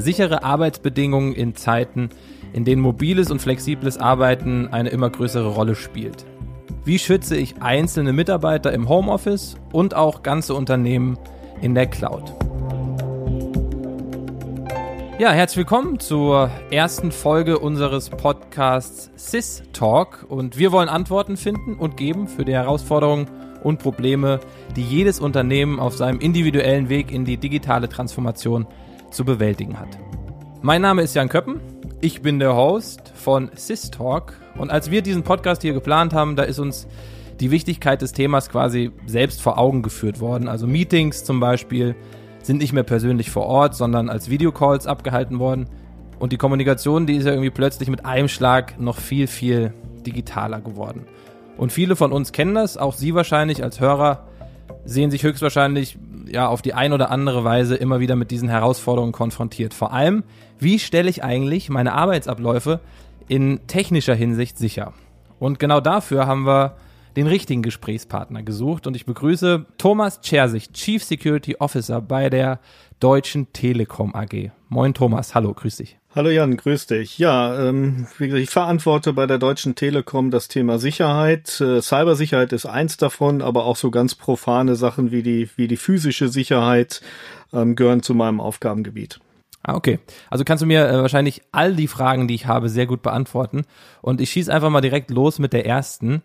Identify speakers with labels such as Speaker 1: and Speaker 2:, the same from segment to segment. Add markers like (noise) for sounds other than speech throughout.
Speaker 1: Sichere Arbeitsbedingungen in Zeiten, in denen mobiles und flexibles Arbeiten eine immer größere Rolle spielt. Wie schütze ich einzelne Mitarbeiter im Homeoffice und auch ganze Unternehmen in der Cloud? Ja, herzlich willkommen zur ersten Folge unseres Podcasts Sys Talk und wir wollen Antworten finden und geben für die Herausforderungen und Probleme, die jedes Unternehmen auf seinem individuellen Weg in die digitale Transformation zu bewältigen hat. Mein Name ist Jan Köppen, ich bin der Host von Sys Talk und als wir diesen Podcast hier geplant haben, da ist uns die Wichtigkeit des Themas quasi selbst vor Augen geführt worden. Also Meetings zum Beispiel, sind nicht mehr persönlich vor Ort, sondern als Videocalls abgehalten worden. Und die Kommunikation, die ist ja irgendwie plötzlich mit einem Schlag noch viel, viel digitaler geworden. Und viele von uns kennen das, auch Sie wahrscheinlich als Hörer sehen sich höchstwahrscheinlich ja auf die ein oder andere Weise immer wieder mit diesen Herausforderungen konfrontiert. Vor allem, wie stelle ich eigentlich meine Arbeitsabläufe in technischer Hinsicht sicher? Und genau dafür haben wir den richtigen Gesprächspartner gesucht und ich begrüße Thomas Chersich, Chief Security Officer bei der Deutschen Telekom AG. Moin Thomas, hallo, grüß dich.
Speaker 2: Hallo Jan, grüß dich. Ja, ähm, wie gesagt, ich verantworte bei der Deutschen Telekom das Thema Sicherheit. Äh, Cybersicherheit ist eins davon, aber auch so ganz profane Sachen wie die, wie die physische Sicherheit ähm, gehören zu meinem Aufgabengebiet.
Speaker 1: Ah, okay. Also kannst du mir äh, wahrscheinlich all die Fragen, die ich habe, sehr gut beantworten. Und ich schieße einfach mal direkt los mit der ersten.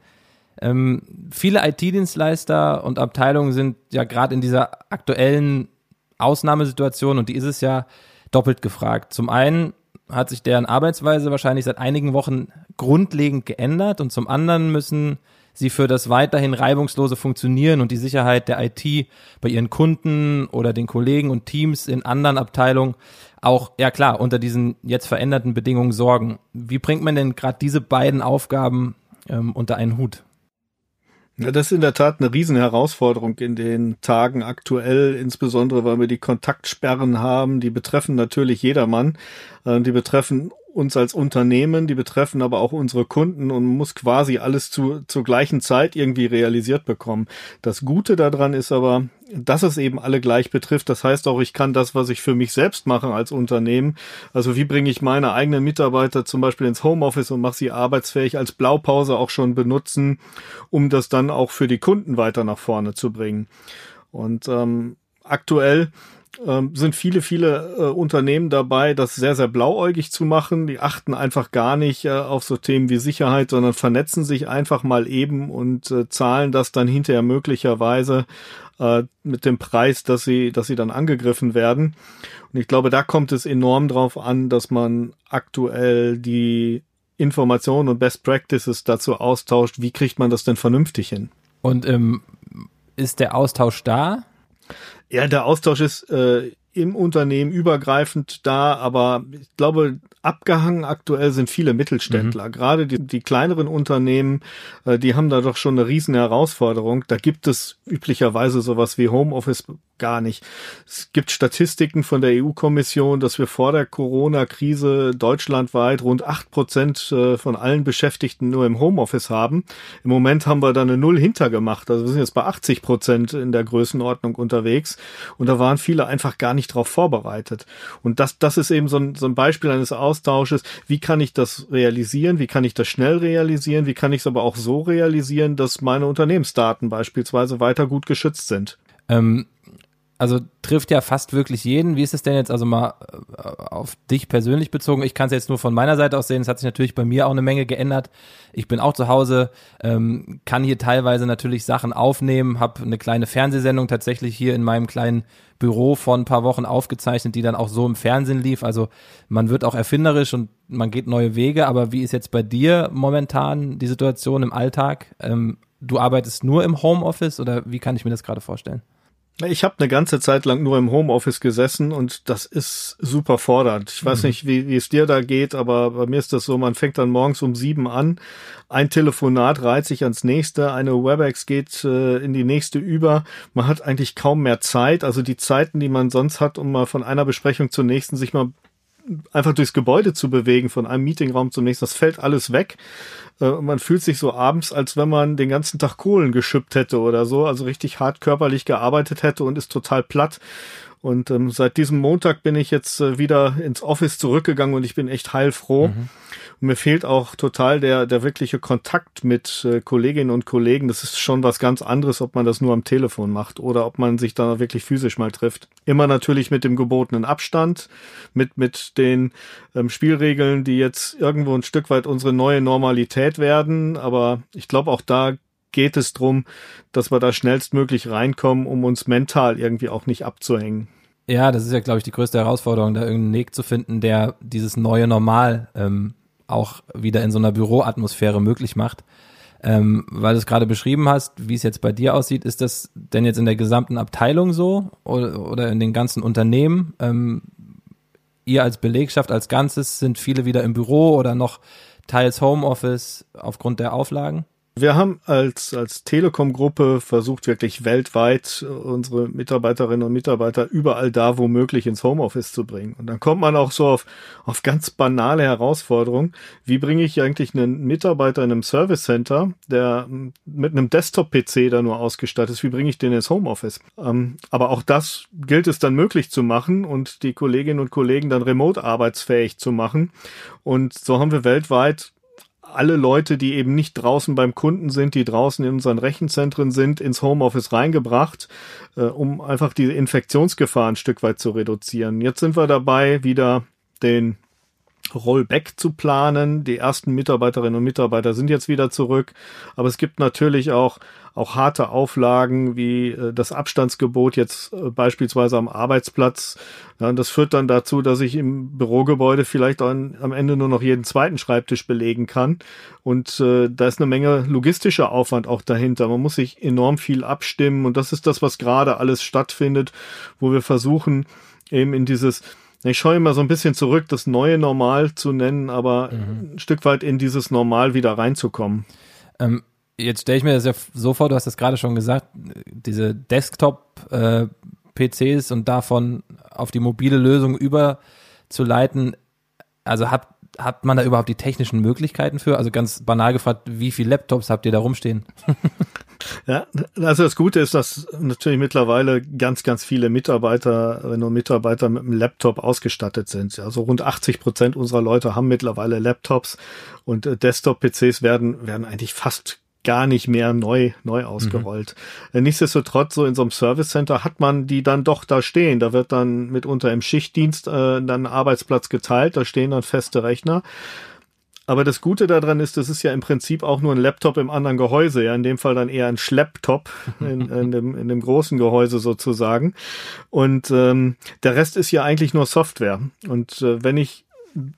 Speaker 1: Ähm, viele IT-Dienstleister und Abteilungen sind ja gerade in dieser aktuellen Ausnahmesituation und die ist es ja doppelt gefragt. Zum einen hat sich deren Arbeitsweise wahrscheinlich seit einigen Wochen grundlegend geändert und zum anderen müssen sie für das weiterhin reibungslose Funktionieren und die Sicherheit der IT bei ihren Kunden oder den Kollegen und Teams in anderen Abteilungen auch, ja klar, unter diesen jetzt veränderten Bedingungen sorgen. Wie bringt man denn gerade diese beiden Aufgaben ähm, unter einen Hut?
Speaker 2: Ja, das ist in der Tat eine riesen Herausforderung in den Tagen aktuell, insbesondere weil wir die Kontaktsperren haben. Die betreffen natürlich jedermann. Äh, die betreffen uns als Unternehmen, die betreffen aber auch unsere Kunden und muss quasi alles zu, zur gleichen Zeit irgendwie realisiert bekommen. Das Gute daran ist aber, dass es eben alle gleich betrifft. Das heißt auch, ich kann das, was ich für mich selbst mache als Unternehmen, also wie bringe ich meine eigenen Mitarbeiter zum Beispiel ins Homeoffice und mache sie arbeitsfähig als Blaupause auch schon benutzen, um das dann auch für die Kunden weiter nach vorne zu bringen. Und ähm, aktuell ähm, sind viele, viele äh, Unternehmen dabei, das sehr, sehr blauäugig zu machen. Die achten einfach gar nicht äh, auf so Themen wie Sicherheit, sondern vernetzen sich einfach mal eben und äh, zahlen das dann hinterher möglicherweise äh, mit dem Preis, dass sie, dass sie dann angegriffen werden. Und ich glaube, da kommt es enorm drauf an, dass man aktuell die Informationen und Best Practices dazu austauscht. Wie kriegt man das denn vernünftig hin?
Speaker 1: Und ähm, ist der Austausch da?
Speaker 2: Ja, der Austausch ist äh, im Unternehmen übergreifend da, aber ich glaube, abgehangen aktuell sind viele Mittelständler. Mhm. Gerade die, die kleineren Unternehmen, äh, die haben da doch schon eine riesen Herausforderung. Da gibt es üblicherweise sowas wie Homeoffice gar nicht. Es gibt Statistiken von der EU-Kommission, dass wir vor der Corona-Krise deutschlandweit rund acht Prozent äh, von allen Beschäftigten nur im Homeoffice haben. Im Moment haben wir da eine Null hintergemacht. Also wir sind jetzt bei 80 Prozent in der Größenordnung unterwegs. Und da waren viele einfach gar nicht drauf vorbereitet. Und das, das ist eben so ein, so ein Beispiel eines Austausches. Wie kann ich das realisieren? Wie kann ich das schnell realisieren? Wie kann ich es aber auch so realisieren, dass meine Unternehmensdaten beispielsweise weiter gut geschützt sind?
Speaker 1: Ähm also trifft ja fast wirklich jeden. Wie ist es denn jetzt also mal äh, auf dich persönlich bezogen? Ich kann es jetzt nur von meiner Seite aus sehen. Es hat sich natürlich bei mir auch eine Menge geändert. Ich bin auch zu Hause, ähm, kann hier teilweise natürlich Sachen aufnehmen, habe eine kleine Fernsehsendung tatsächlich hier in meinem kleinen Büro vor ein paar Wochen aufgezeichnet, die dann auch so im Fernsehen lief. Also man wird auch erfinderisch und man geht neue Wege. Aber wie ist jetzt bei dir momentan die Situation im Alltag? Ähm, du arbeitest nur im Homeoffice oder wie kann ich mir das gerade vorstellen?
Speaker 2: Ich habe eine ganze Zeit lang nur im Homeoffice gesessen und das ist super fordernd. Ich weiß mhm. nicht, wie, wie es dir da geht, aber bei mir ist das so, man fängt dann morgens um sieben an, ein Telefonat reiht sich ans nächste, eine WebEx geht äh, in die nächste über. Man hat eigentlich kaum mehr Zeit. Also die Zeiten, die man sonst hat, um mal von einer Besprechung zur nächsten sich mal einfach durchs Gebäude zu bewegen, von einem Meetingraum zum nächsten, das fällt alles weg. Äh, man fühlt sich so abends, als wenn man den ganzen Tag Kohlen geschippt hätte oder so, also richtig hart körperlich gearbeitet hätte und ist total platt. Und ähm, seit diesem Montag bin ich jetzt äh, wieder ins Office zurückgegangen und ich bin echt heilfroh. Mhm. Und mir fehlt auch total der, der wirkliche Kontakt mit äh, Kolleginnen und Kollegen. Das ist schon was ganz anderes, ob man das nur am Telefon macht oder ob man sich da wirklich physisch mal trifft. Immer natürlich mit dem gebotenen Abstand, mit, mit den ähm, Spielregeln, die jetzt irgendwo ein Stück weit unsere neue Normalität werden. Aber ich glaube, auch da geht es drum, dass wir da schnellstmöglich reinkommen, um uns mental irgendwie auch nicht abzuhängen.
Speaker 1: Ja, das ist ja, glaube ich, die größte Herausforderung, da irgendeinen Weg zu finden, der dieses neue Normal ähm, auch wieder in so einer Büroatmosphäre möglich macht. Ähm, weil du es gerade beschrieben hast, wie es jetzt bei dir aussieht, ist das denn jetzt in der gesamten Abteilung so oder, oder in den ganzen Unternehmen? Ähm, ihr als Belegschaft als Ganzes sind viele wieder im Büro oder noch teils Homeoffice aufgrund der Auflagen?
Speaker 2: Wir haben als, als Telekom-Gruppe versucht, wirklich weltweit unsere Mitarbeiterinnen und Mitarbeiter überall da, wo möglich, ins Homeoffice zu bringen. Und dann kommt man auch so auf, auf ganz banale Herausforderungen. Wie bringe ich eigentlich einen Mitarbeiter in einem Service Center, der mit einem Desktop-PC da nur ausgestattet ist, wie bringe ich den ins Homeoffice? Ähm, aber auch das gilt es dann möglich zu machen und die Kolleginnen und Kollegen dann remote arbeitsfähig zu machen. Und so haben wir weltweit alle Leute, die eben nicht draußen beim Kunden sind, die draußen in unseren Rechenzentren sind, ins Homeoffice reingebracht, äh, um einfach diese Infektionsgefahr ein Stück weit zu reduzieren. Jetzt sind wir dabei, wieder den Rollback zu planen. Die ersten Mitarbeiterinnen und Mitarbeiter sind jetzt wieder zurück. Aber es gibt natürlich auch, auch harte Auflagen wie äh, das Abstandsgebot jetzt äh, beispielsweise am Arbeitsplatz. Ja, das führt dann dazu, dass ich im Bürogebäude vielleicht an, am Ende nur noch jeden zweiten Schreibtisch belegen kann. Und äh, da ist eine Menge logistischer Aufwand auch dahinter. Man muss sich enorm viel abstimmen. Und das ist das, was gerade alles stattfindet, wo wir versuchen, eben in dieses ich schaue immer so ein bisschen zurück, das neue Normal zu nennen, aber mhm. ein Stück weit in dieses Normal wieder reinzukommen.
Speaker 1: Ähm, jetzt stelle ich mir das ja so vor, du hast das gerade schon gesagt, diese Desktop-PCs äh, und davon auf die mobile Lösung überzuleiten. Also habt hat man da überhaupt die technischen Möglichkeiten für? Also ganz banal gefragt, wie viele Laptops habt ihr da rumstehen? (laughs)
Speaker 2: ja, also das Gute ist, dass natürlich mittlerweile ganz, ganz viele Mitarbeiterinnen und Mitarbeiter mit einem Laptop ausgestattet sind. Also rund 80 Prozent unserer Leute haben mittlerweile Laptops und äh, Desktop-PCs werden, werden eigentlich fast gar nicht mehr neu, neu ausgerollt. Mhm. Nichtsdestotrotz, so in so einem Service Center hat man die dann doch da stehen. Da wird dann mitunter im Schichtdienst äh, dann Arbeitsplatz geteilt, da stehen dann feste Rechner. Aber das Gute daran ist, das ist ja im Prinzip auch nur ein Laptop im anderen Gehäuse, ja, in dem Fall dann eher ein Schlepptop (laughs) in, in, dem, in dem großen Gehäuse sozusagen. Und ähm, der Rest ist ja eigentlich nur Software. Und äh, wenn ich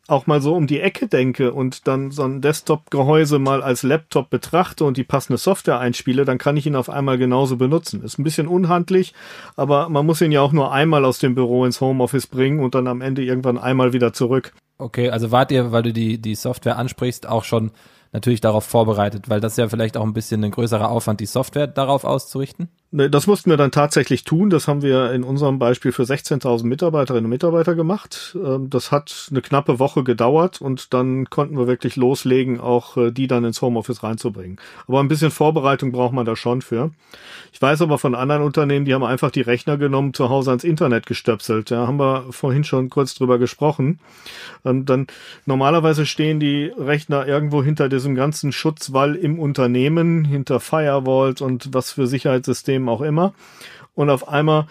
Speaker 2: auch mal so um die Ecke denke und dann so ein Desktop-Gehäuse mal als Laptop betrachte und die passende Software einspiele, dann kann ich ihn auf einmal genauso benutzen. Ist ein bisschen unhandlich, aber man muss ihn ja auch nur einmal aus dem Büro ins Homeoffice bringen und dann am Ende irgendwann einmal wieder zurück.
Speaker 1: Okay, also wart ihr, weil du die, die Software ansprichst, auch schon natürlich darauf vorbereitet, weil das ja vielleicht auch ein bisschen ein größerer Aufwand, die Software darauf auszurichten?
Speaker 2: Ne, das mussten wir dann tatsächlich tun. Das haben wir in unserem Beispiel für 16.000 Mitarbeiterinnen und Mitarbeiter gemacht. Ähm, das hat eine knappe Woche gedauert und dann konnten wir wirklich loslegen, auch äh, die dann ins Homeoffice reinzubringen. Aber ein bisschen Vorbereitung braucht man da schon für. Ich weiß aber von anderen Unternehmen, die haben einfach die Rechner genommen, zu Hause ans Internet gestöpselt. Da haben wir vorhin schon kurz drüber gesprochen. Und dann normalerweise stehen die Rechner irgendwo hinter diesem ganzen Schutzwall im Unternehmen, hinter Firewalls und was für Sicherheitssystemen Unternehmen auch immer. Und auf einmal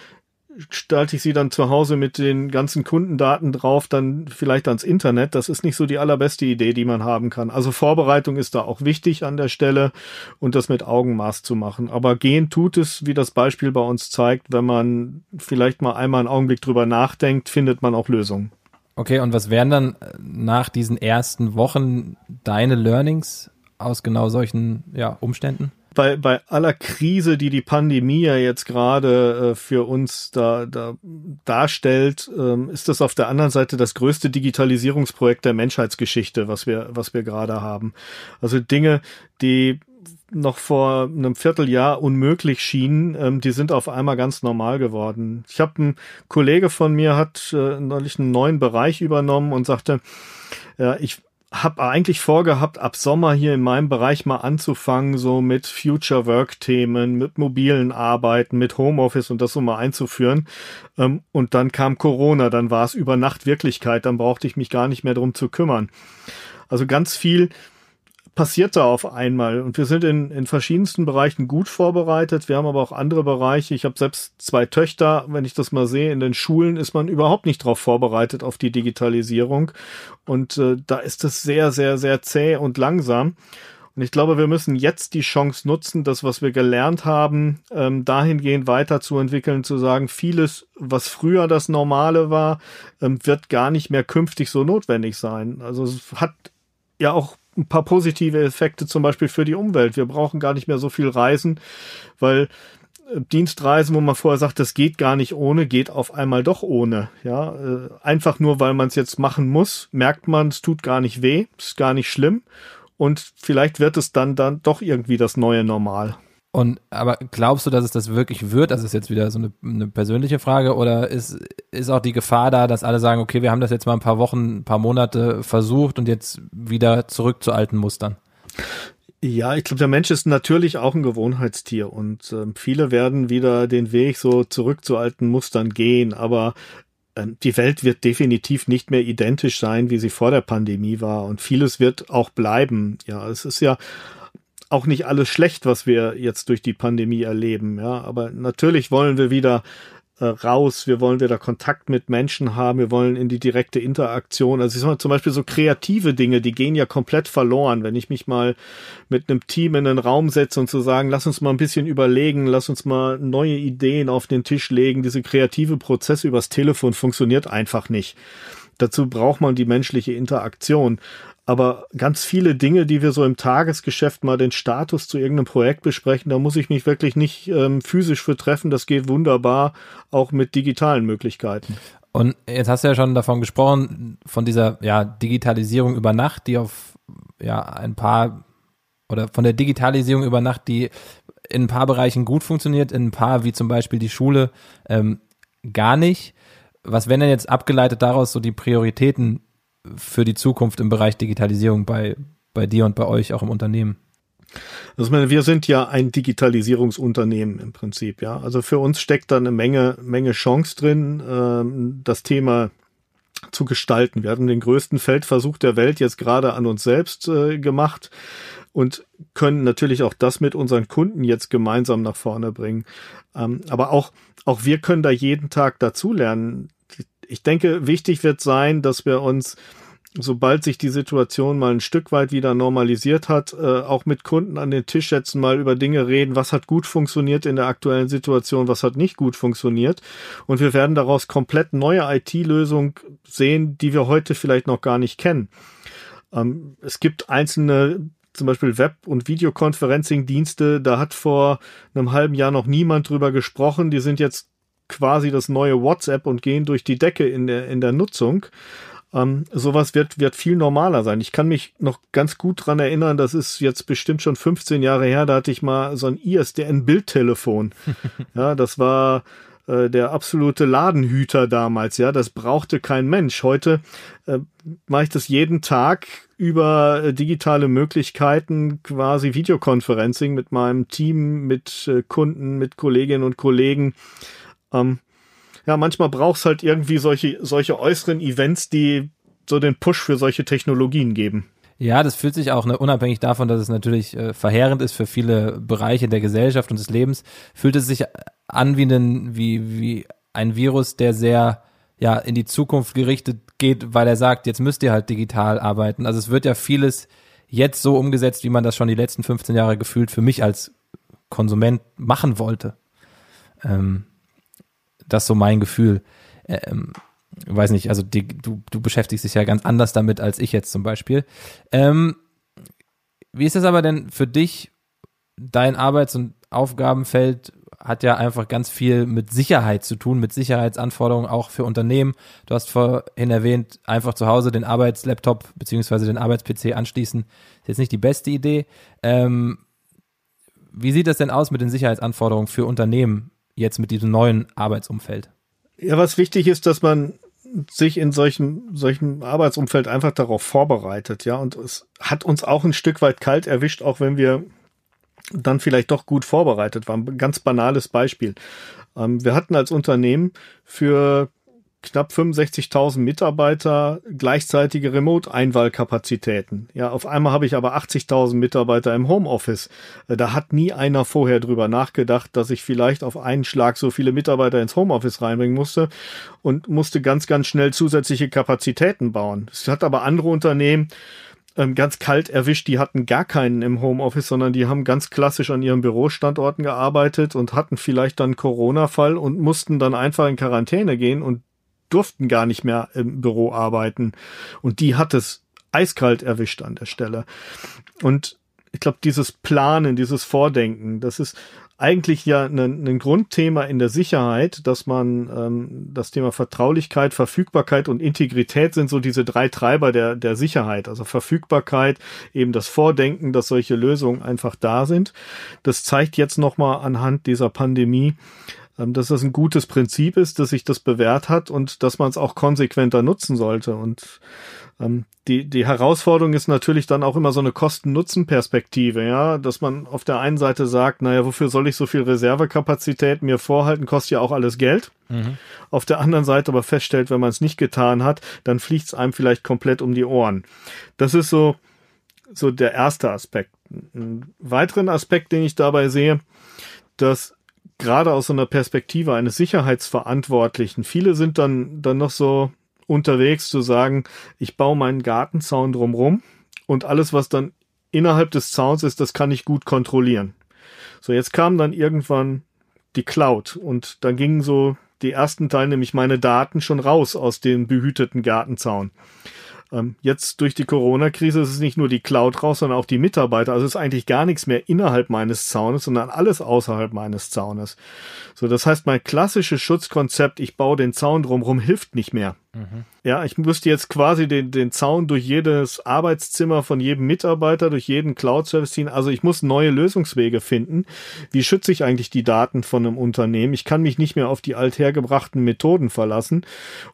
Speaker 2: stalte ich sie dann zu Hause mit den ganzen Kundendaten drauf, dann vielleicht ans Internet. Das ist nicht so die allerbeste Idee, die man haben kann. Also Vorbereitung ist da auch wichtig an der Stelle und das mit Augenmaß zu machen. Aber gehen tut es, wie das Beispiel bei uns zeigt, wenn man vielleicht mal einmal einen Augenblick drüber nachdenkt, findet man auch Lösungen.
Speaker 1: Okay, und was wären dann nach diesen ersten Wochen deine Learnings aus genau solchen ja, Umständen?
Speaker 2: Bei, bei aller Krise, die die Pandemie ja jetzt gerade äh, für uns da, da darstellt, ähm, ist das auf der anderen Seite das größte Digitalisierungsprojekt der Menschheitsgeschichte, was wir, was wir gerade haben. Also Dinge, die noch vor einem Vierteljahr unmöglich schienen, ähm, die sind auf einmal ganz normal geworden. Ich habe ein Kollege von mir hat äh, neulich einen neuen Bereich übernommen und sagte, ja, ich habe eigentlich vorgehabt, ab Sommer hier in meinem Bereich mal anzufangen, so mit Future Work Themen, mit mobilen Arbeiten, mit Homeoffice und das so mal einzuführen. Ähm, und dann kam Corona, dann war es über Nacht Wirklichkeit, dann brauchte ich mich gar nicht mehr drum zu kümmern. Also ganz viel passiert da auf einmal. Und wir sind in, in verschiedensten Bereichen gut vorbereitet. Wir haben aber auch andere Bereiche. Ich habe selbst zwei Töchter. Wenn ich das mal sehe, in den Schulen ist man überhaupt nicht darauf vorbereitet, auf die Digitalisierung. Und äh, da ist es sehr, sehr, sehr zäh und langsam. Und ich glaube, wir müssen jetzt die Chance nutzen, das, was wir gelernt haben, ähm, dahingehend weiterzuentwickeln, zu sagen, vieles, was früher das Normale war, ähm, wird gar nicht mehr künftig so notwendig sein. Also es hat ja auch ein paar positive Effekte zum Beispiel für die Umwelt. Wir brauchen gar nicht mehr so viel Reisen, weil äh, Dienstreisen, wo man vorher sagt, das geht gar nicht ohne, geht auf einmal doch ohne. Ja, äh, einfach nur, weil man es jetzt machen muss, merkt man, es tut gar nicht weh, ist gar nicht schlimm und vielleicht wird es dann dann doch irgendwie das neue Normal.
Speaker 1: Und aber glaubst du, dass es das wirklich wird? Das ist jetzt wieder so eine, eine, persönliche Frage, oder ist, ist auch die Gefahr da, dass alle sagen, okay, wir haben das jetzt mal ein paar Wochen, ein paar Monate versucht und jetzt wieder zurück zu alten Mustern?
Speaker 2: Ja, ich glaube, der Mensch ist natürlich auch ein Gewohnheitstier und äh, viele werden wieder den Weg so zurück zu alten Mustern gehen, aber äh, die Welt wird definitiv nicht mehr identisch sein, wie sie vor der Pandemie war und vieles wird auch bleiben. Ja, es ist ja auch nicht alles schlecht, was wir jetzt durch die Pandemie erleben, ja. Aber natürlich wollen wir wieder äh, raus, wir wollen wieder Kontakt mit Menschen haben, wir wollen in die direkte Interaktion. Also ich sag mal, zum Beispiel so kreative Dinge, die gehen ja komplett verloren. Wenn ich mich mal mit einem Team in einen Raum setze und zu sagen, lass uns mal ein bisschen überlegen, lass uns mal neue Ideen auf den Tisch legen, diese kreative Prozess übers Telefon funktioniert einfach nicht. Dazu braucht man die menschliche Interaktion. Aber ganz viele Dinge, die wir so im Tagesgeschäft mal den Status zu irgendeinem Projekt besprechen, da muss ich mich wirklich nicht ähm, physisch für treffen. Das geht wunderbar auch mit digitalen Möglichkeiten.
Speaker 1: Und jetzt hast du ja schon davon gesprochen, von dieser ja, Digitalisierung über Nacht, die auf ja ein paar oder von der Digitalisierung über Nacht, die in ein paar Bereichen gut funktioniert, in ein paar, wie zum Beispiel die Schule, ähm, gar nicht. Was wären denn jetzt abgeleitet daraus so die Prioritäten für die Zukunft im Bereich Digitalisierung bei, bei dir und bei euch auch im Unternehmen?
Speaker 2: Also meine, wir sind ja ein Digitalisierungsunternehmen im Prinzip, ja. Also für uns steckt da eine Menge, Menge Chance drin, ähm, das Thema zu gestalten. Wir haben den größten Feldversuch der Welt jetzt gerade an uns selbst äh, gemacht und können natürlich auch das mit unseren Kunden jetzt gemeinsam nach vorne bringen. Ähm, aber auch, auch wir können da jeden Tag dazulernen ich denke, wichtig wird sein, dass wir uns sobald sich die Situation mal ein Stück weit wieder normalisiert hat, äh, auch mit Kunden an den Tisch setzen, mal über Dinge reden, was hat gut funktioniert in der aktuellen Situation, was hat nicht gut funktioniert. Und wir werden daraus komplett neue IT-Lösungen sehen, die wir heute vielleicht noch gar nicht kennen. Ähm, es gibt einzelne zum Beispiel Web- und Videoconferencing-Dienste, da hat vor einem halben Jahr noch niemand drüber gesprochen. Die sind jetzt quasi das neue WhatsApp und gehen durch die Decke in der, in der Nutzung. Ähm, sowas wird, wird viel normaler sein. Ich kann mich noch ganz gut dran erinnern, das ist jetzt bestimmt schon 15 Jahre her, da hatte ich mal so ein ISDN-Bildtelefon. (laughs) ja, das war äh, der absolute Ladenhüter damals, ja, das brauchte kein Mensch. Heute äh, mache ich das jeden Tag über äh, digitale Möglichkeiten, quasi Videoconferencing mit meinem Team, mit äh, Kunden, mit Kolleginnen und Kollegen. Ähm, ja, manchmal brauchst halt irgendwie solche, solche äußeren Events, die so den Push für solche Technologien geben.
Speaker 1: Ja, das fühlt sich auch, ne, unabhängig davon, dass es natürlich äh, verheerend ist für viele Bereiche der Gesellschaft und des Lebens, fühlt es sich an wie, ein, wie, wie ein Virus, der sehr ja, in die Zukunft gerichtet geht, weil er sagt, jetzt müsst ihr halt digital arbeiten. Also es wird ja vieles jetzt so umgesetzt, wie man das schon die letzten 15 Jahre gefühlt für mich als Konsument machen wollte. Ähm, das ist so mein Gefühl. Ähm, weiß nicht, also die, du, du beschäftigst dich ja ganz anders damit als ich jetzt zum Beispiel. Ähm, wie ist es aber denn für dich? Dein Arbeits- und Aufgabenfeld hat ja einfach ganz viel mit Sicherheit zu tun, mit Sicherheitsanforderungen auch für Unternehmen. Du hast vorhin erwähnt, einfach zu Hause den Arbeitslaptop beziehungsweise den Arbeits-PC anschließen, ist jetzt nicht die beste Idee. Ähm, wie sieht das denn aus mit den Sicherheitsanforderungen für Unternehmen jetzt mit diesem neuen Arbeitsumfeld?
Speaker 2: Ja, was wichtig ist, dass man sich in solchen, solchen Arbeitsumfeld einfach darauf vorbereitet, ja. Und es hat uns auch ein Stück weit kalt erwischt, auch wenn wir dann vielleicht doch gut vorbereitet waren. Ganz banales Beispiel. Ähm, wir hatten als Unternehmen für knapp 65.000 Mitarbeiter gleichzeitige Remote-Einwahlkapazitäten. Ja, auf einmal habe ich aber 80.000 Mitarbeiter im Homeoffice. Äh, da hat nie einer vorher drüber nachgedacht, dass ich vielleicht auf einen Schlag so viele Mitarbeiter ins Homeoffice reinbringen musste und musste ganz, ganz schnell zusätzliche Kapazitäten bauen. Es hat aber andere Unternehmen, ähm, ganz kalt erwischt, die hatten gar keinen im Homeoffice, sondern die haben ganz klassisch an ihren Bürostandorten gearbeitet und hatten vielleicht dann Corona-Fall und mussten dann einfach in Quarantäne gehen und durften gar nicht mehr im Büro arbeiten. Und die hat es eiskalt erwischt an der Stelle. Und ich glaube, dieses Planen, dieses Vordenken, das ist eigentlich ja ein, ein Grundthema in der Sicherheit, dass man ähm, das Thema Vertraulichkeit, Verfügbarkeit und Integrität sind so diese drei Treiber der, der Sicherheit. Also Verfügbarkeit, eben das Vordenken, dass solche Lösungen einfach da sind. Das zeigt jetzt nochmal anhand dieser Pandemie, dass das ein gutes Prinzip ist, dass sich das bewährt hat und dass man es auch konsequenter nutzen sollte. Und ähm, die, die Herausforderung ist natürlich dann auch immer so eine Kosten-Nutzen-Perspektive, ja, dass man auf der einen Seite sagt, naja, wofür soll ich so viel Reservekapazität mir vorhalten, kostet ja auch alles Geld. Mhm. Auf der anderen Seite aber feststellt, wenn man es nicht getan hat, dann fliegt es einem vielleicht komplett um die Ohren. Das ist so, so der erste Aspekt. Ein weiteren Aspekt, den ich dabei sehe, dass gerade aus so einer Perspektive eines Sicherheitsverantwortlichen, viele sind dann, dann noch so unterwegs zu sagen, ich baue meinen Gartenzaun drumrum und alles, was dann innerhalb des Zauns ist, das kann ich gut kontrollieren. So, jetzt kam dann irgendwann die Cloud und dann gingen so die ersten Teile, nämlich meine Daten, schon raus aus dem behüteten Gartenzaun. Ähm, jetzt durch die Corona-Krise ist es nicht nur die Cloud raus, sondern auch die Mitarbeiter. Also es ist eigentlich gar nichts mehr innerhalb meines Zaunes, sondern alles außerhalb meines Zaunes. So, das heißt, mein klassisches Schutzkonzept, ich baue den Zaun drumherum, hilft nicht mehr. Mhm. Ja, ich müsste jetzt quasi den, den Zaun durch jedes Arbeitszimmer von jedem Mitarbeiter, durch jeden Cloud-Service ziehen. Also ich muss neue Lösungswege finden. Wie schütze ich eigentlich die Daten von einem Unternehmen? Ich kann mich nicht mehr auf die althergebrachten Methoden verlassen.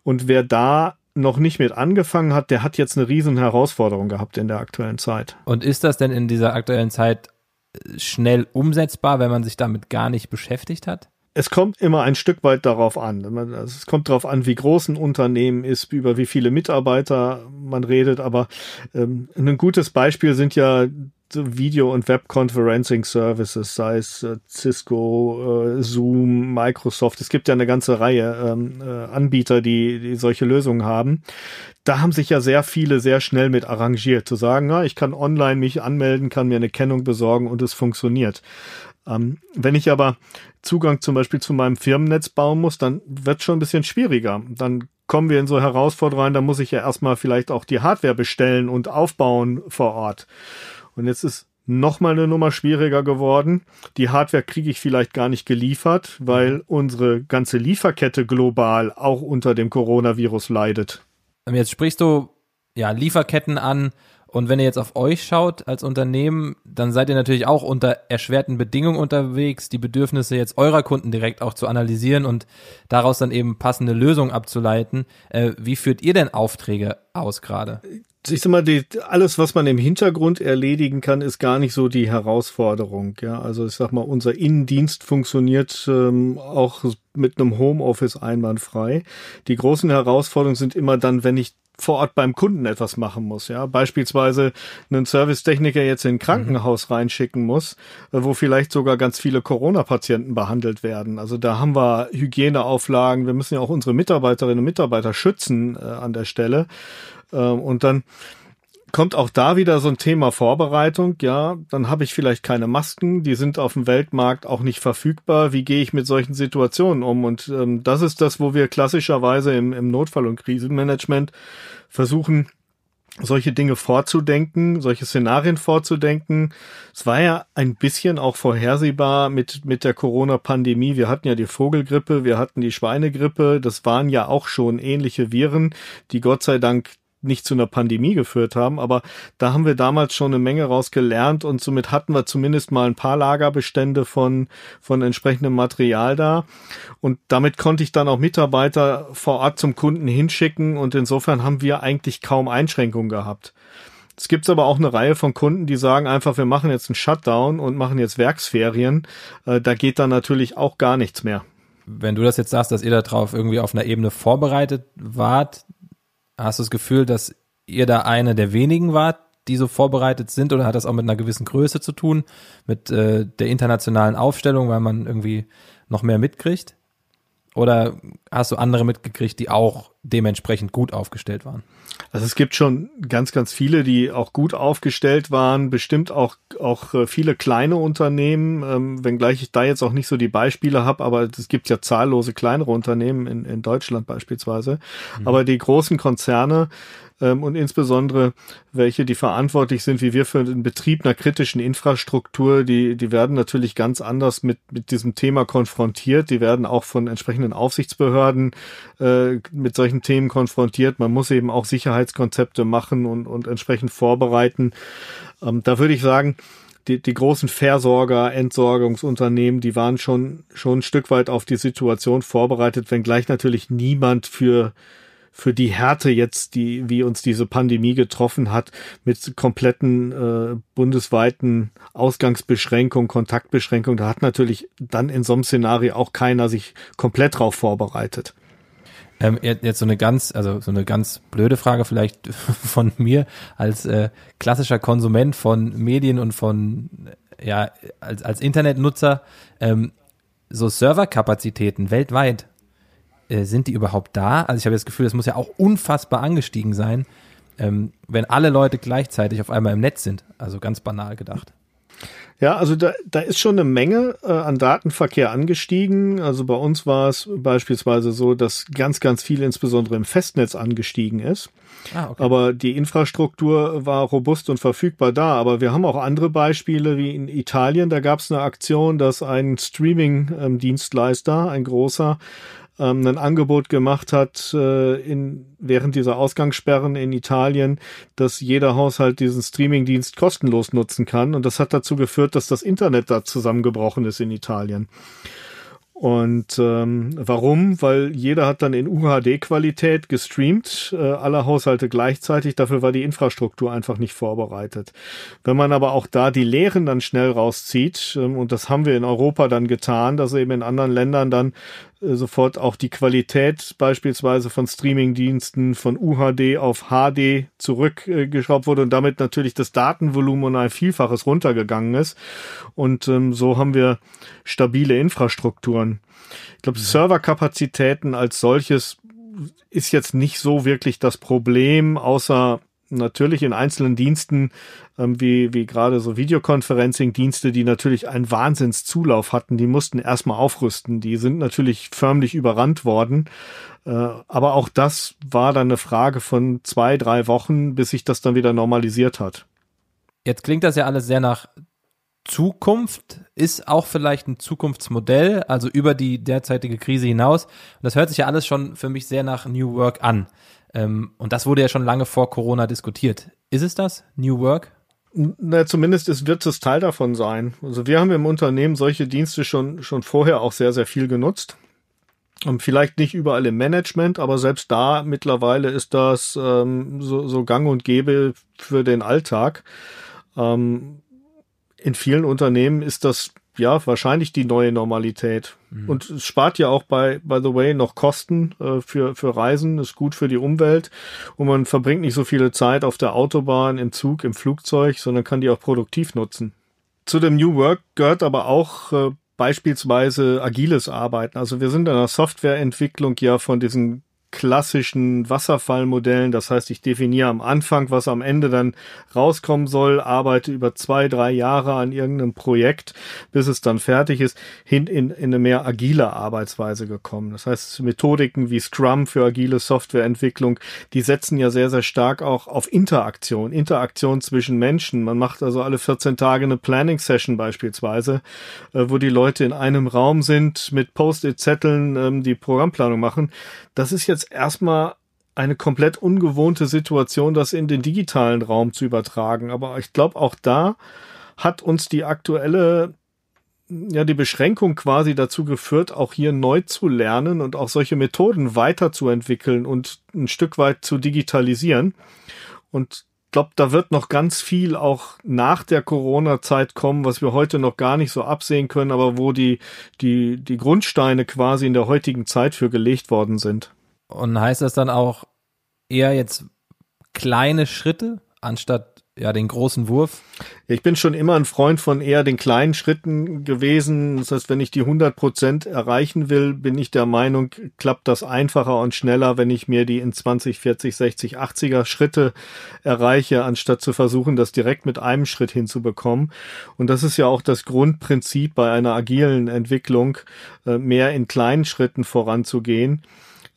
Speaker 2: Und wer da noch nicht mit angefangen hat, der hat jetzt eine riesen Herausforderung gehabt in der aktuellen Zeit.
Speaker 1: Und ist das denn in dieser aktuellen Zeit äh, schnell umsetzbar, wenn man sich damit gar nicht beschäftigt hat?
Speaker 2: Es kommt immer ein Stück weit darauf an. Also es kommt darauf an, wie groß ein Unternehmen ist, über wie viele Mitarbeiter man redet. Aber ähm, ein gutes Beispiel sind ja Video- und Web-Conferencing-Services, sei es äh, Cisco, äh, Zoom, Microsoft. Es gibt ja eine ganze Reihe ähm, äh, Anbieter, die, die solche Lösungen haben. Da haben sich ja sehr viele sehr schnell mit arrangiert, zu sagen, na, ich kann online mich anmelden, kann mir eine Kennung besorgen und es funktioniert. Ähm, wenn ich aber Zugang zum Beispiel zu meinem Firmennetz bauen muss, dann wird schon ein bisschen schwieriger. Dann kommen wir in so Herausforderungen, da muss ich ja erstmal vielleicht auch die Hardware bestellen und aufbauen vor Ort. Und jetzt ist noch mal eine Nummer schwieriger geworden. Die Hardware kriege ich vielleicht gar nicht geliefert, weil unsere ganze Lieferkette global auch unter dem Coronavirus leidet.
Speaker 1: Jetzt sprichst du ja Lieferketten an und wenn ihr jetzt auf euch schaut als Unternehmen, dann seid ihr natürlich auch unter erschwerten Bedingungen unterwegs, die Bedürfnisse jetzt eurer Kunden direkt auch zu analysieren und daraus dann eben passende Lösungen abzuleiten. Äh, wie führt ihr denn Aufträge aus gerade?
Speaker 2: ich sag mal, die, alles, was man im Hintergrund erledigen kann, ist gar nicht so die Herausforderung. Ja, also ich sag mal, unser Innendienst funktioniert ähm, auch mit einem Homeoffice einwandfrei. Die großen Herausforderungen sind immer dann, wenn ich vor Ort beim Kunden etwas machen muss, ja. Beispielsweise einen Servicetechniker jetzt in ein Krankenhaus mhm. reinschicken muss, äh, wo vielleicht sogar ganz viele Corona-Patienten behandelt werden. Also da haben wir Hygieneauflagen. Wir müssen ja auch unsere Mitarbeiterinnen und Mitarbeiter schützen äh, an der Stelle. Ähm, und dann kommt auch da wieder so ein Thema Vorbereitung. Ja, dann habe ich vielleicht keine Masken, die sind auf dem Weltmarkt auch nicht verfügbar. Wie gehe ich mit solchen Situationen um? Und ähm, das ist das, wo wir klassischerweise im, im Notfall- und Krisenmanagement versuchen, solche Dinge vorzudenken, solche Szenarien vorzudenken. Es war ja ein bisschen auch vorhersehbar mit, mit der Corona-Pandemie. Wir hatten ja die Vogelgrippe, wir hatten die Schweinegrippe. Das waren ja auch schon ähnliche Viren, die Gott sei Dank nicht zu einer Pandemie geführt haben, aber da haben wir damals schon eine Menge raus gelernt und somit hatten wir zumindest mal ein paar Lagerbestände von, von entsprechendem Material da. Und damit konnte ich dann auch Mitarbeiter vor Ort zum Kunden hinschicken und insofern haben wir eigentlich kaum Einschränkungen gehabt. Es gibt aber auch eine Reihe von Kunden, die sagen einfach, wir machen jetzt einen Shutdown und machen jetzt Werksferien. Äh, da geht dann natürlich auch gar nichts mehr.
Speaker 1: Wenn du das jetzt sagst, dass ihr darauf irgendwie auf einer Ebene vorbereitet wart, hast du das Gefühl, dass ihr da eine der wenigen wart, die so vorbereitet sind oder hat das auch mit einer gewissen Größe zu tun, mit äh, der internationalen Aufstellung, weil man irgendwie noch mehr mitkriegt? Oder hast du andere mitgekriegt, die auch dementsprechend gut aufgestellt waren?
Speaker 2: Also es gibt schon ganz, ganz viele, die auch gut aufgestellt waren, bestimmt auch, auch äh, viele kleine Unternehmen, ähm, wenngleich ich da jetzt auch nicht so die Beispiele habe, aber es gibt ja zahllose kleinere Unternehmen in, in Deutschland beispielsweise. Mhm. Aber die großen Konzerne, ähm, und insbesondere welche, die verantwortlich sind, wie wir für den Betrieb einer kritischen Infrastruktur, die, die werden natürlich ganz anders mit, mit diesem Thema konfrontiert. Die werden auch von entsprechenden Aufsichtsbehörden äh, mit solchen Themen konfrontiert. Man muss eben auch Sicherheitskonzepte machen und, und entsprechend vorbereiten. Ähm, da würde ich sagen, die, die großen Versorger, Entsorgungsunternehmen, die waren schon, schon ein Stück weit auf die Situation vorbereitet, wenngleich natürlich niemand für für die Härte jetzt, die wie uns diese Pandemie getroffen hat, mit kompletten äh, bundesweiten Ausgangsbeschränkungen, Kontaktbeschränkungen, da hat natürlich dann in so einem Szenario auch keiner sich komplett drauf vorbereitet.
Speaker 1: Ähm, jetzt so eine ganz, also so eine ganz blöde Frage vielleicht (laughs) von mir als äh, klassischer Konsument von Medien und von ja als als Internetnutzer ähm, so Serverkapazitäten weltweit äh, sind die überhaupt da? Also ich habe das Gefühl, das muss ja auch unfassbar angestiegen sein, ähm, wenn alle Leute gleichzeitig auf einmal im Netz sind. Also ganz banal gedacht.
Speaker 2: Ja, also da, da ist schon eine Menge äh, an Datenverkehr angestiegen. Also bei uns war es beispielsweise so, dass ganz, ganz viel insbesondere im Festnetz angestiegen ist. Ah, okay. Aber die Infrastruktur war robust und verfügbar da. Aber wir haben auch andere Beispiele, wie in Italien. Da gab es eine Aktion, dass ein Streaming-Dienstleister, ähm, ein großer, ähm, ein Angebot gemacht hat äh, in, während dieser Ausgangssperren in Italien, dass jeder Haushalt diesen Streamingdienst kostenlos nutzen kann. Und das hat dazu geführt, dass das Internet da zusammengebrochen ist in Italien. Und ähm, warum? Weil jeder hat dann in UHD-Qualität gestreamt, äh, alle Haushalte gleichzeitig. Dafür war die Infrastruktur einfach nicht vorbereitet. Wenn man aber auch da die Lehren dann schnell rauszieht, ähm, und das haben wir in Europa dann getan, dass eben in anderen Ländern dann sofort auch die Qualität beispielsweise von Streamingdiensten von UHD auf HD zurückgeschraubt wurde und damit natürlich das Datenvolumen um ein Vielfaches runtergegangen ist. Und ähm, so haben wir stabile Infrastrukturen. Ich glaube, Serverkapazitäten als solches ist jetzt nicht so wirklich das Problem, außer natürlich in einzelnen Diensten, ähm, wie, wie gerade so Videoconferencing-Dienste, die natürlich einen Wahnsinnszulauf hatten, die mussten erstmal aufrüsten. Die sind natürlich förmlich überrannt worden. Äh, aber auch das war dann eine Frage von zwei, drei Wochen, bis sich das dann wieder normalisiert hat.
Speaker 1: Jetzt klingt das ja alles sehr nach Zukunft, ist auch vielleicht ein Zukunftsmodell, also über die derzeitige Krise hinaus. Und das hört sich ja alles schon für mich sehr nach New Work an. Ähm, und das wurde ja schon lange vor Corona diskutiert. Ist es das? New Work?
Speaker 2: Na, zumindest ist, wird es Teil davon sein. Also wir haben im Unternehmen solche Dienste schon, schon vorher auch sehr, sehr viel genutzt. Und vielleicht nicht überall im Management, aber selbst da mittlerweile ist das ähm, so, so gang und gäbe für den Alltag. Ähm, in vielen Unternehmen ist das ja, wahrscheinlich die neue Normalität. Mhm. Und es spart ja auch bei, by the way, noch Kosten äh, für, für Reisen, ist gut für die Umwelt und man verbringt nicht so viele Zeit auf der Autobahn, im Zug, im Flugzeug, sondern kann die auch produktiv nutzen. Zu dem New Work gehört aber auch äh, beispielsweise agiles Arbeiten. Also wir sind in der Softwareentwicklung ja von diesen klassischen Wasserfallmodellen. Das heißt, ich definiere am Anfang, was am Ende dann rauskommen soll, arbeite über zwei, drei Jahre an irgendeinem Projekt, bis es dann fertig ist, hin in, in eine mehr agile Arbeitsweise gekommen. Das heißt, Methodiken wie Scrum für agile Softwareentwicklung, die setzen ja sehr, sehr stark auch auf Interaktion, Interaktion zwischen Menschen. Man macht also alle 14 Tage eine Planning Session beispielsweise, äh, wo die Leute in einem Raum sind mit Post-it-Zetteln, ähm, die Programmplanung machen. Das ist jetzt erstmal eine komplett ungewohnte Situation, das in den digitalen Raum zu übertragen. Aber ich glaube, auch da hat uns die aktuelle ja die Beschränkung quasi dazu geführt, auch hier neu zu lernen und auch solche Methoden weiterzuentwickeln und ein Stück weit zu digitalisieren. Und glaube, da wird noch ganz viel auch nach der Corona-Zeit kommen, was wir heute noch gar nicht so absehen können, aber wo die, die, die Grundsteine quasi in der heutigen Zeit für gelegt worden sind.
Speaker 1: Und heißt das dann auch eher jetzt kleine Schritte anstatt ja, den großen Wurf?
Speaker 2: Ich bin schon immer ein Freund von eher den kleinen Schritten gewesen. Das heißt, wenn ich die 100 Prozent erreichen will, bin ich der Meinung, klappt das einfacher und schneller, wenn ich mir die in 20, 40, 60, 80er Schritte erreiche, anstatt zu versuchen, das direkt mit einem Schritt hinzubekommen. Und das ist ja auch das Grundprinzip bei einer agilen Entwicklung, äh, mehr in kleinen Schritten voranzugehen.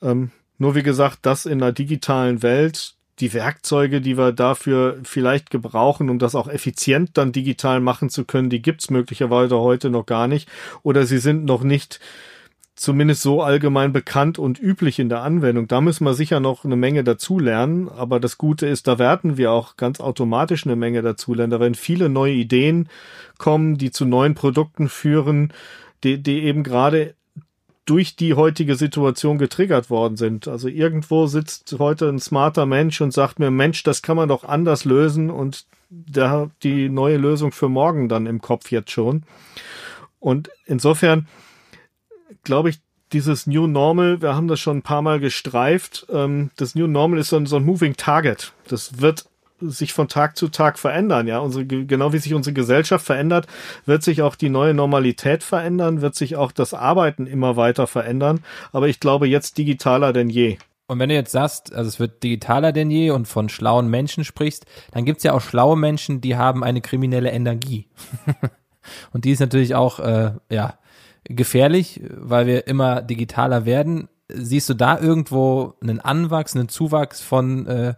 Speaker 2: Ähm, nur wie gesagt, das in einer digitalen Welt, die Werkzeuge, die wir dafür vielleicht gebrauchen, um das auch effizient dann digital machen zu können, die gibt's möglicherweise heute noch gar nicht oder sie sind noch nicht zumindest so allgemein bekannt und üblich in der Anwendung. Da müssen wir sicher noch eine Menge dazulernen, aber das Gute ist, da werden wir auch ganz automatisch eine Menge dazulernen. Da werden viele neue Ideen kommen, die zu neuen Produkten führen, die, die eben gerade durch die heutige Situation getriggert worden sind. Also irgendwo sitzt heute ein smarter Mensch und sagt mir, Mensch, das kann man doch anders lösen und da die neue Lösung für morgen dann im Kopf jetzt schon. Und insofern glaube ich, dieses New Normal, wir haben das schon ein paar Mal gestreift, ähm, das New Normal ist so ein, so ein Moving Target. Das wird sich von Tag zu Tag verändern. Ja, unsere, genau wie sich unsere Gesellschaft verändert, wird sich auch die neue Normalität verändern, wird sich auch das Arbeiten immer weiter verändern. Aber ich glaube jetzt digitaler denn je.
Speaker 1: Und wenn du jetzt sagst, also es wird digitaler denn je und von schlauen Menschen sprichst, dann gibt's ja auch schlaue Menschen, die haben eine kriminelle Energie. (laughs) und die ist natürlich auch, äh, ja, gefährlich, weil wir immer digitaler werden. Siehst du da irgendwo einen Anwachs, einen Zuwachs von äh,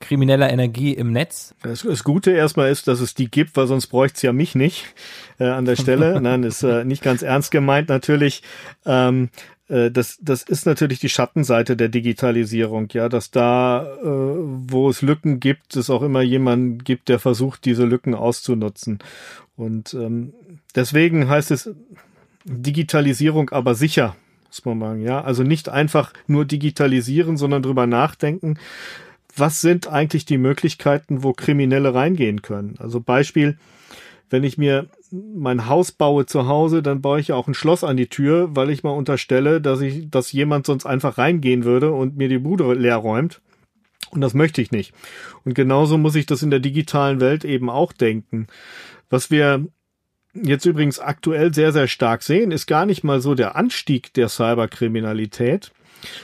Speaker 1: krimineller Energie im Netz.
Speaker 2: Das, das Gute erstmal ist, dass es die gibt, weil sonst bräuchte es ja mich nicht äh, an der Stelle. (laughs) Nein, ist äh, nicht ganz ernst gemeint natürlich. Ähm, äh, das, das ist natürlich die Schattenseite der Digitalisierung, ja, dass da, äh, wo es Lücken gibt, es auch immer jemanden gibt, der versucht, diese Lücken auszunutzen. Und ähm, deswegen heißt es Digitalisierung aber sicher, muss man sagen, ja. Also nicht einfach nur digitalisieren, sondern drüber nachdenken, was sind eigentlich die Möglichkeiten, wo Kriminelle reingehen können? Also Beispiel, wenn ich mir mein Haus baue zu Hause, dann baue ich ja auch ein Schloss an die Tür, weil ich mal unterstelle, dass ich, dass jemand sonst einfach reingehen würde und mir die Bude leer räumt. Und das möchte ich nicht. Und genauso muss ich das in der digitalen Welt eben auch denken. Was wir jetzt übrigens aktuell sehr, sehr stark sehen, ist gar nicht mal so der Anstieg der Cyberkriminalität,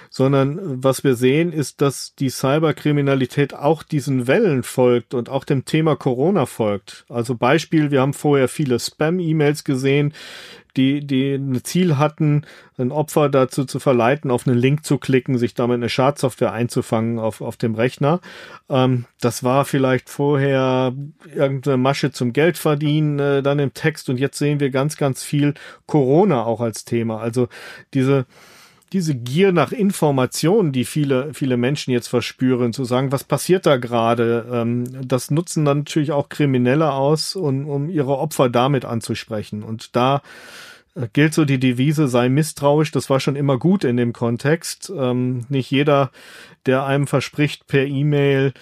Speaker 2: sondern was wir sehen, ist, dass die Cyberkriminalität auch diesen Wellen folgt und auch dem Thema Corona folgt. Also Beispiel, wir haben vorher viele Spam-E-Mails gesehen, die, die ein Ziel hatten, ein Opfer dazu zu verleiten, auf einen Link zu klicken, sich damit eine Schadsoftware einzufangen auf, auf dem Rechner. Ähm, das war vielleicht vorher irgendeine Masche zum Geldverdienen äh, dann im Text und jetzt sehen wir ganz, ganz viel Corona auch als Thema. Also diese diese Gier nach Informationen, die viele, viele Menschen jetzt verspüren, zu sagen, was passiert da gerade, ähm, das nutzen dann natürlich auch Kriminelle aus, um, um ihre Opfer damit anzusprechen. Und da äh, gilt so die Devise, sei misstrauisch, das war schon immer gut in dem Kontext. Ähm, nicht jeder, der einem verspricht per E-Mail,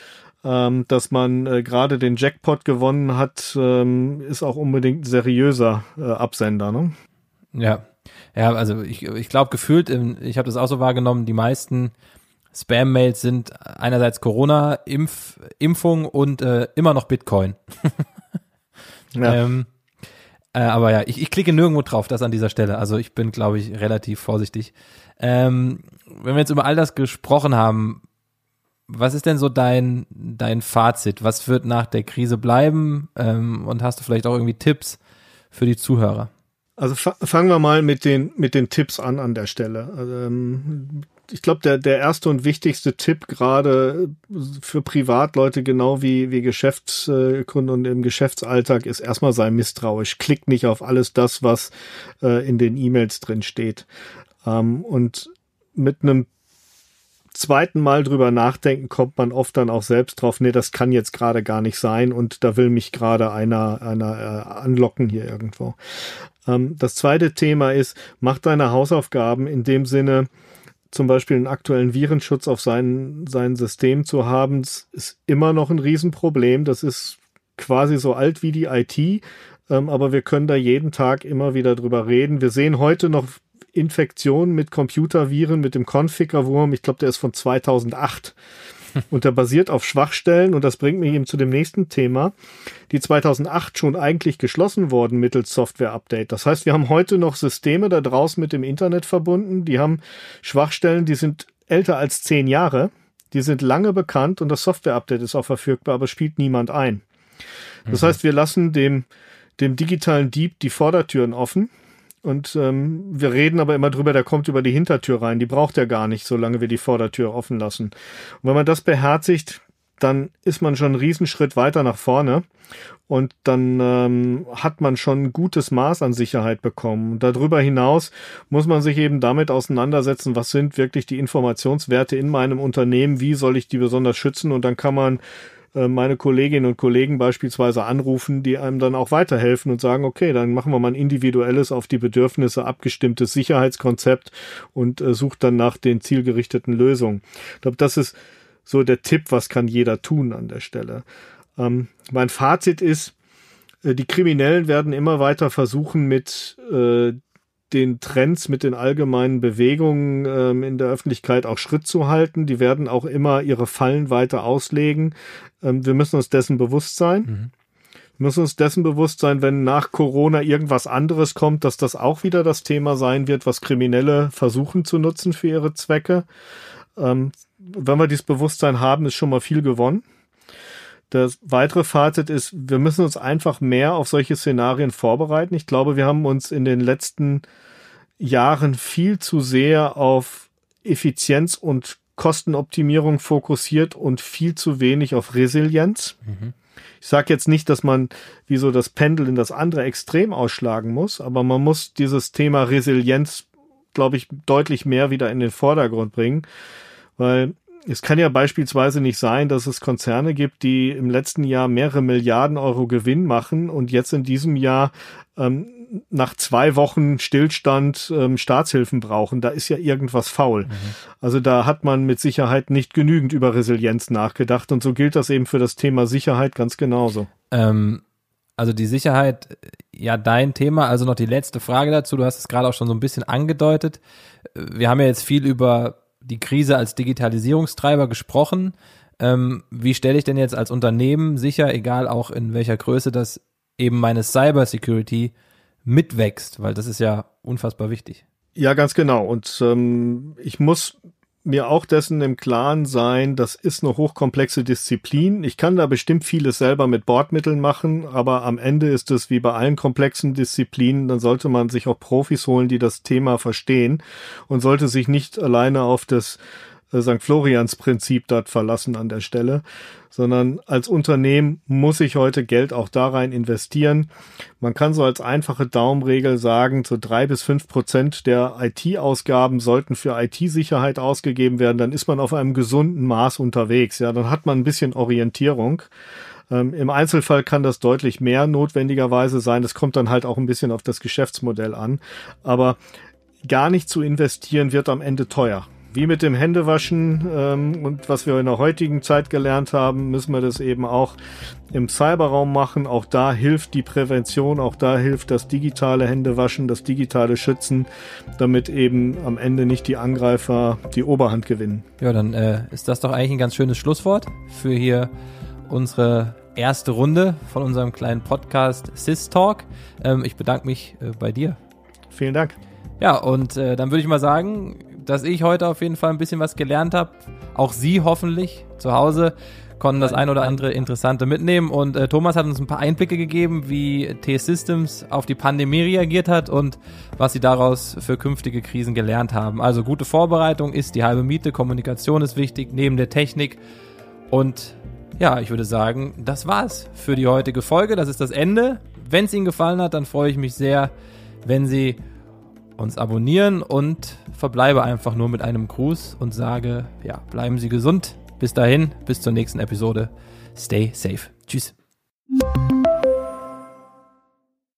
Speaker 2: ähm, dass man äh, gerade den Jackpot gewonnen hat, ähm, ist auch unbedingt seriöser äh, Absender. Ne?
Speaker 1: Ja, ja, also ich, ich glaube gefühlt, ich habe das auch so wahrgenommen, die meisten Spam-Mails sind einerseits Corona, Impf, Impfung und äh, immer noch Bitcoin. (laughs) ja. Ähm, äh, aber ja, ich, ich klicke nirgendwo drauf, das an dieser Stelle. Also ich bin, glaube ich, relativ vorsichtig. Ähm, wenn wir jetzt über all das gesprochen haben, was ist denn so dein, dein Fazit? Was wird nach der Krise bleiben? Ähm, und hast du vielleicht auch irgendwie Tipps für die Zuhörer?
Speaker 2: Also fangen wir mal mit den, mit den Tipps an an der Stelle. Also, ähm, ich glaube, der, der erste und wichtigste Tipp gerade für Privatleute genau wie, wie Geschäftskunden und im Geschäftsalltag ist erstmal sei misstrauisch. Klick nicht auf alles das, was äh, in den E-Mails drin steht. Ähm, und mit einem zweiten Mal drüber nachdenken, kommt man oft dann auch selbst drauf, nee, das kann jetzt gerade gar nicht sein und da will mich gerade einer, einer äh, anlocken hier irgendwo. Ähm, das zweite Thema ist, mach deine Hausaufgaben in dem Sinne, zum Beispiel einen aktuellen Virenschutz auf sein, sein System zu haben, ist immer noch ein Riesenproblem. Das ist quasi so alt wie die IT, ähm, aber wir können da jeden Tag immer wieder drüber reden. Wir sehen heute noch Infektionen mit Computerviren, mit dem Configure-Wurm. Ich glaube, der ist von 2008 (laughs) und der basiert auf Schwachstellen und das bringt mich eben zu dem nächsten Thema, die 2008 schon eigentlich geschlossen wurden mittels Software-Update. Das heißt, wir haben heute noch Systeme da draußen mit dem Internet verbunden, die haben Schwachstellen, die sind älter als zehn Jahre, die sind lange bekannt und das Software-Update ist auch verfügbar, aber spielt niemand ein. Das mhm. heißt, wir lassen dem, dem digitalen Dieb die Vordertüren offen und ähm, wir reden aber immer drüber, der kommt über die Hintertür rein. Die braucht er gar nicht, solange wir die Vordertür offen lassen. Und wenn man das beherzigt, dann ist man schon einen Riesenschritt weiter nach vorne und dann ähm, hat man schon ein gutes Maß an Sicherheit bekommen. Darüber hinaus muss man sich eben damit auseinandersetzen, was sind wirklich die Informationswerte in meinem Unternehmen, wie soll ich die besonders schützen und dann kann man meine Kolleginnen und Kollegen beispielsweise anrufen, die einem dann auch weiterhelfen und sagen, okay, dann machen wir mal ein individuelles, auf die Bedürfnisse abgestimmtes Sicherheitskonzept und äh, sucht dann nach den zielgerichteten Lösungen. Ich glaube, das ist so der Tipp, was kann jeder tun an der Stelle. Ähm, mein Fazit ist, äh, die Kriminellen werden immer weiter versuchen, mit äh, den Trends, mit den allgemeinen Bewegungen ähm, in der Öffentlichkeit auch Schritt zu halten. Die werden auch immer ihre Fallen weiter auslegen. Ähm, wir müssen uns dessen bewusst sein. Mhm. Wir müssen uns dessen bewusst sein, wenn nach Corona irgendwas anderes kommt, dass das auch wieder das Thema sein wird, was Kriminelle versuchen zu nutzen für ihre Zwecke. Ähm, wenn wir dieses Bewusstsein haben, ist schon mal viel gewonnen. Das weitere Fazit ist, wir müssen uns einfach mehr auf solche Szenarien vorbereiten. Ich glaube, wir haben uns in den letzten Jahren viel zu sehr auf Effizienz und Kostenoptimierung fokussiert und viel zu wenig auf Resilienz. Mhm. Ich sage jetzt nicht, dass man wie so das Pendel in das andere Extrem ausschlagen muss, aber man muss dieses Thema Resilienz, glaube ich, deutlich mehr wieder in den Vordergrund bringen, weil es kann ja beispielsweise nicht sein, dass es Konzerne gibt, die im letzten Jahr mehrere Milliarden Euro Gewinn machen und jetzt in diesem Jahr ähm, nach zwei Wochen Stillstand ähm, Staatshilfen brauchen. Da ist ja irgendwas faul. Mhm. Also da hat man mit Sicherheit nicht genügend über Resilienz nachgedacht und so gilt das eben für das Thema Sicherheit ganz genauso.
Speaker 1: Ähm, also die Sicherheit, ja dein Thema. Also noch die letzte Frage dazu. Du hast es gerade auch schon so ein bisschen angedeutet. Wir haben ja jetzt viel über die Krise als Digitalisierungstreiber gesprochen. Ähm, wie stelle ich denn jetzt als Unternehmen sicher, egal auch in welcher Größe, dass eben meine Cybersecurity mitwächst, weil das ist ja unfassbar wichtig.
Speaker 2: Ja, ganz genau. Und ähm, ich muss mir auch dessen im Klaren sein, das ist eine hochkomplexe Disziplin. Ich kann da bestimmt vieles selber mit Bordmitteln machen, aber am Ende ist es wie bei allen komplexen Disziplinen, dann sollte man sich auch Profis holen, die das Thema verstehen und sollte sich nicht alleine auf das St. Florians Prinzip dort verlassen an der Stelle, sondern als Unternehmen muss ich heute Geld auch da rein investieren. Man kann so als einfache Daumenregel sagen, so drei bis fünf Prozent der IT-Ausgaben sollten für IT-Sicherheit ausgegeben werden. Dann ist man auf einem gesunden Maß unterwegs. Ja, dann hat man ein bisschen Orientierung. Ähm, Im Einzelfall kann das deutlich mehr notwendigerweise sein. Das kommt dann halt auch ein bisschen auf das Geschäftsmodell an. Aber gar nicht zu investieren wird am Ende teuer wie mit dem Händewaschen ähm, und was wir in der heutigen Zeit gelernt haben, müssen wir das eben auch im Cyberraum machen. Auch da hilft die Prävention, auch da hilft das digitale Händewaschen, das digitale Schützen, damit eben am Ende nicht die Angreifer die Oberhand gewinnen.
Speaker 1: Ja, dann äh, ist das doch eigentlich ein ganz schönes Schlusswort für hier unsere erste Runde von unserem kleinen Podcast Sys Talk. Ähm, ich bedanke mich äh, bei dir.
Speaker 2: Vielen Dank.
Speaker 1: Ja, und äh, dann würde ich mal sagen, dass ich heute auf jeden Fall ein bisschen was gelernt habe. Auch Sie hoffentlich zu Hause konnten das ein oder andere Interessante mitnehmen. Und äh, Thomas hat uns ein paar Einblicke gegeben, wie T-Systems auf die Pandemie reagiert hat und was sie daraus für künftige Krisen gelernt haben. Also gute Vorbereitung ist die halbe Miete, Kommunikation ist wichtig, neben der Technik. Und ja, ich würde sagen, das war's für die heutige Folge. Das ist das Ende. Wenn es Ihnen gefallen hat, dann freue ich mich sehr, wenn Sie uns abonnieren und verbleibe einfach nur mit einem Gruß und sage, ja, bleiben Sie gesund. Bis dahin, bis zur nächsten Episode. Stay safe. Tschüss.